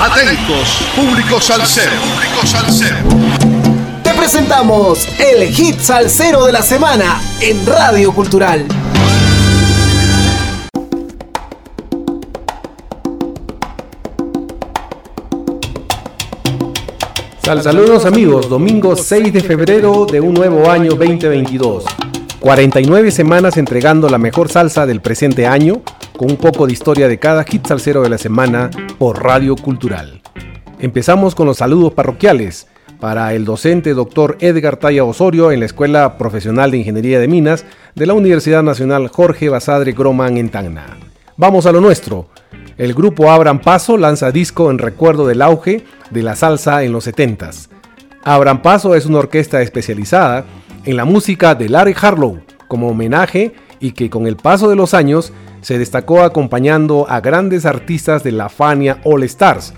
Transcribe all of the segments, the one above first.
Atentos, público salsero. Público salsero. Te presentamos el hit salsero de la semana en Radio Cultural. Saludos amigos, domingo 6 de febrero de un nuevo año 2022. 49 semanas entregando la mejor salsa del presente año, con un poco de historia de cada hit salsero de la semana por Radio Cultural. Empezamos con los saludos parroquiales para el docente doctor Edgar Talla Osorio en la Escuela Profesional de Ingeniería de Minas de la Universidad Nacional Jorge Basadre Groman en Tacna. Vamos a lo nuestro. El grupo Abran Paso lanza disco en recuerdo del auge de la salsa en los 70s. Abran Paso es una orquesta especializada en la música de Larry Harlow como homenaje y que con el paso de los años se destacó acompañando a grandes artistas de la Fania All Stars.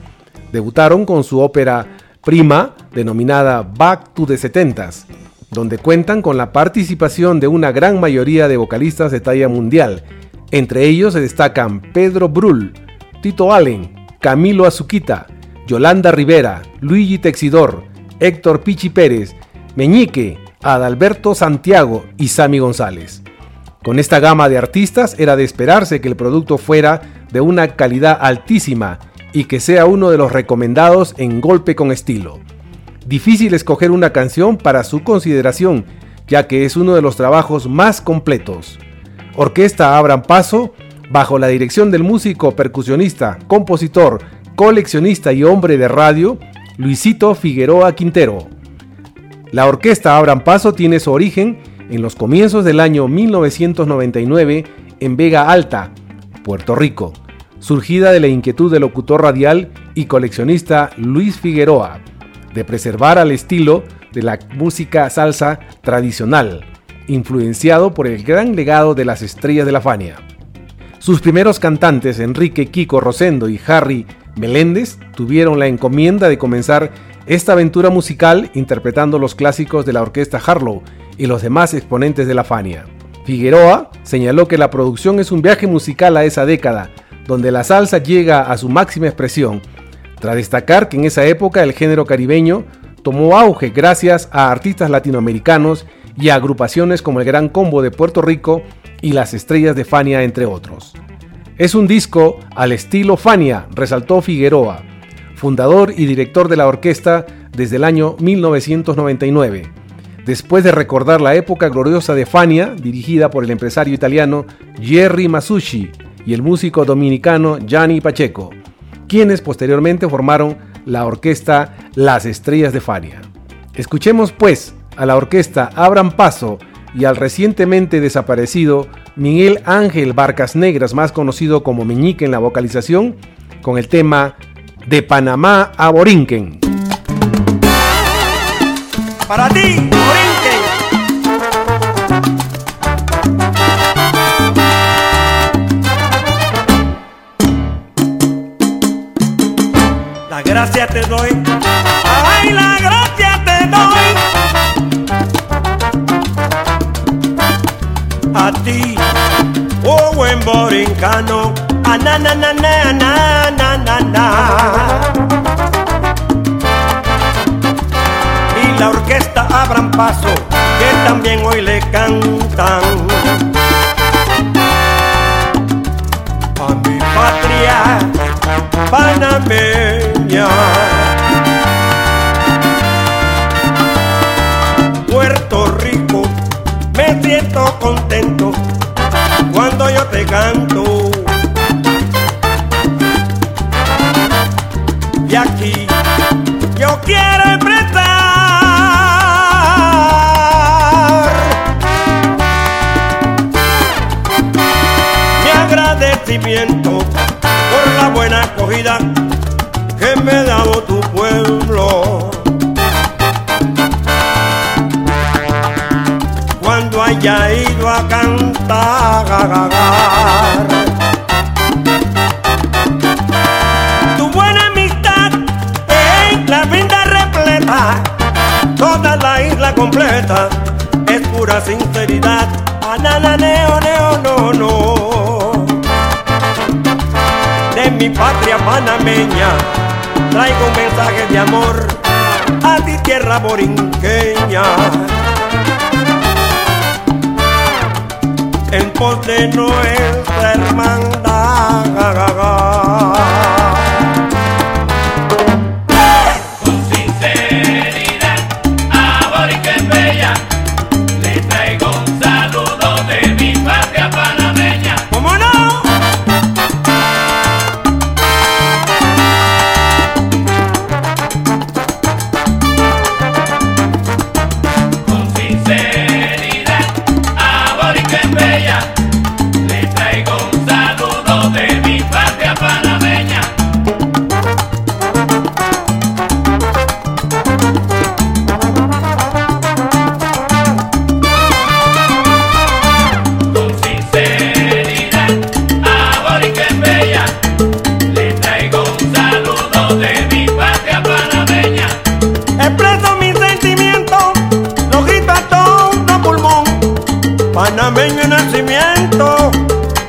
Debutaron con su ópera prima denominada Back to the 70s, donde cuentan con la participación de una gran mayoría de vocalistas de talla mundial. Entre ellos se destacan Pedro Brull, Tito Allen, Camilo Azuquita, Yolanda Rivera, Luigi Texidor, Héctor Pichi Pérez, Meñique, Adalberto Santiago y Sammy González. Con esta gama de artistas era de esperarse que el producto fuera de una calidad altísima y que sea uno de los recomendados en golpe con estilo. Difícil escoger una canción para su consideración, ya que es uno de los trabajos más completos. Orquesta Abran Paso bajo la dirección del músico, percusionista, compositor, coleccionista y hombre de radio, Luisito Figueroa Quintero. La orquesta Abran Paso tiene su origen en los comienzos del año 1999 en Vega Alta, Puerto Rico, surgida de la inquietud del locutor radial y coleccionista Luis Figueroa de preservar al estilo de la música salsa tradicional, influenciado por el gran legado de las estrellas de la Fania. Sus primeros cantantes, Enrique Kiko Rosendo y Harry Meléndez, tuvieron la encomienda de comenzar esta aventura musical interpretando los clásicos de la orquesta Harlow y los demás exponentes de la Fania. Figueroa señaló que la producción es un viaje musical a esa década, donde la salsa llega a su máxima expresión, tras destacar que en esa época el género caribeño tomó auge gracias a artistas latinoamericanos y a agrupaciones como el Gran Combo de Puerto Rico y las estrellas de Fania, entre otros. Es un disco al estilo Fania, resaltó Figueroa, fundador y director de la orquesta desde el año 1999. Después de recordar la época gloriosa de Fania, dirigida por el empresario italiano Jerry Masucci y el músico dominicano Gianni Pacheco, quienes posteriormente formaron la orquesta Las Estrellas de Fania. Escuchemos pues a la orquesta Abran Paso y al recientemente desaparecido Miguel Ángel Barcas Negras, más conocido como Meñique en la vocalización, con el tema De Panamá a Borinquen. Para ti, La gracia te doy, ay, la gracia te doy. A ti, oh buen borincano, a na na na na na na na na. Y la orquesta abran paso, que también hoy le cantan. A mi patria panameña. Puerto Rico, me siento contento cuando yo te canto. Cuando haya ido a cantar tu buena amistad en la vida repleta, toda la isla completa es pura sinceridad. Anana neo neo no no de mi patria panameña traigo un mensaje de amor a ti tierra borinqueña. En pos de nuestra hermandad.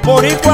por igual.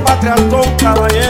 pátria tonta, ela é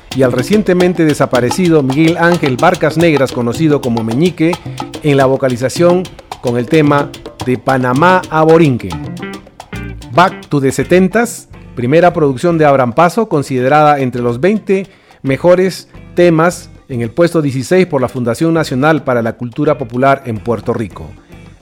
y al recientemente desaparecido Miguel Ángel Barcas Negras, conocido como Meñique, en la vocalización con el tema de Panamá a Borinque. Back to the 70s, primera producción de Abran Paso, considerada entre los 20 mejores temas en el puesto 16 por la Fundación Nacional para la Cultura Popular en Puerto Rico.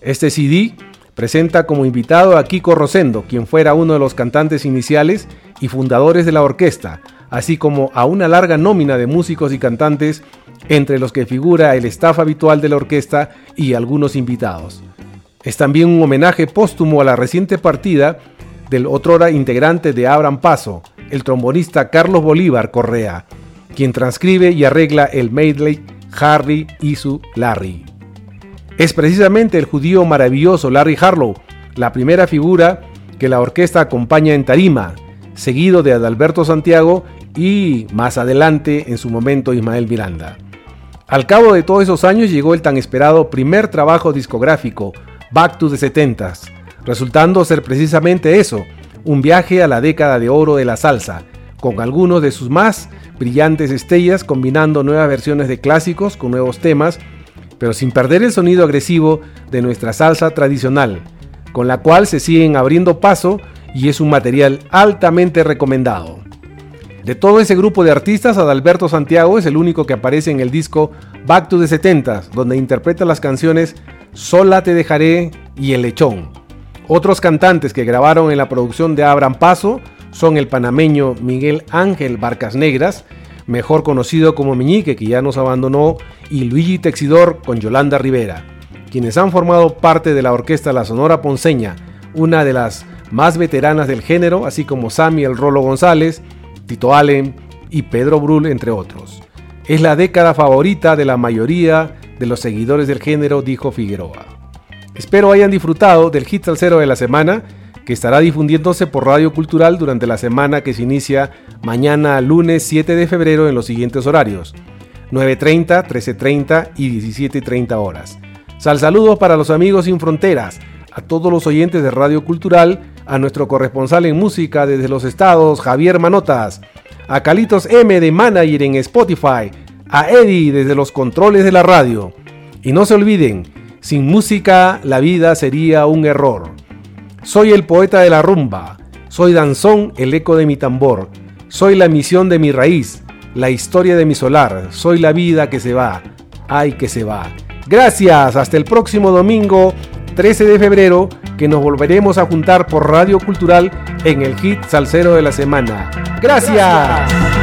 Este CD presenta como invitado a Kiko Rosendo, quien fuera uno de los cantantes iniciales y fundadores de la orquesta, así como a una larga nómina de músicos y cantantes, entre los que figura el staff habitual de la orquesta y algunos invitados. Es también un homenaje póstumo a la reciente partida del otrora integrante de Abran Paso, el trombonista Carlos Bolívar Correa, quien transcribe y arregla el medley Harry Isu Larry. Es precisamente el judío maravilloso Larry Harlow, la primera figura que la orquesta acompaña en tarima, seguido de Adalberto Santiago y más adelante en su momento Ismael Miranda. Al cabo de todos esos años llegó el tan esperado primer trabajo discográfico, Back to the Setentas, resultando ser precisamente eso, un viaje a la década de oro de la salsa, con algunos de sus más brillantes estrellas combinando nuevas versiones de clásicos con nuevos temas, pero sin perder el sonido agresivo de nuestra salsa tradicional, con la cual se siguen abriendo paso y es un material altamente recomendado. De todo ese grupo de artistas, Adalberto Santiago es el único que aparece en el disco Back to the 70s, donde interpreta las canciones Sola te dejaré y El lechón. Otros cantantes que grabaron en la producción de Abran Paso son el panameño Miguel Ángel Barcas Negras, mejor conocido como Meñique, que ya nos abandonó, y Luigi Texidor con Yolanda Rivera, quienes han formado parte de la orquesta La Sonora Ponceña, una de las más veteranas del género, así como Sammy El Rolo González, Tito Allen y Pedro Brul, entre otros. Es la década favorita de la mayoría de los seguidores del género, dijo Figueroa. Espero hayan disfrutado del hit cero de la semana, que estará difundiéndose por Radio Cultural durante la semana que se inicia mañana lunes 7 de febrero en los siguientes horarios. 9.30, 13.30 y 17.30 horas. Sal saludos para los amigos sin fronteras, a todos los oyentes de Radio Cultural a nuestro corresponsal en música desde los estados, Javier Manotas, a Calitos M de Manager en Spotify, a Eddie desde los controles de la radio. Y no se olviden, sin música la vida sería un error. Soy el poeta de la rumba, soy danzón, el eco de mi tambor, soy la misión de mi raíz, la historia de mi solar, soy la vida que se va, ay que se va. Gracias, hasta el próximo domingo 13 de febrero que nos volveremos a juntar por Radio Cultural en el hit salsero de la semana. Gracias.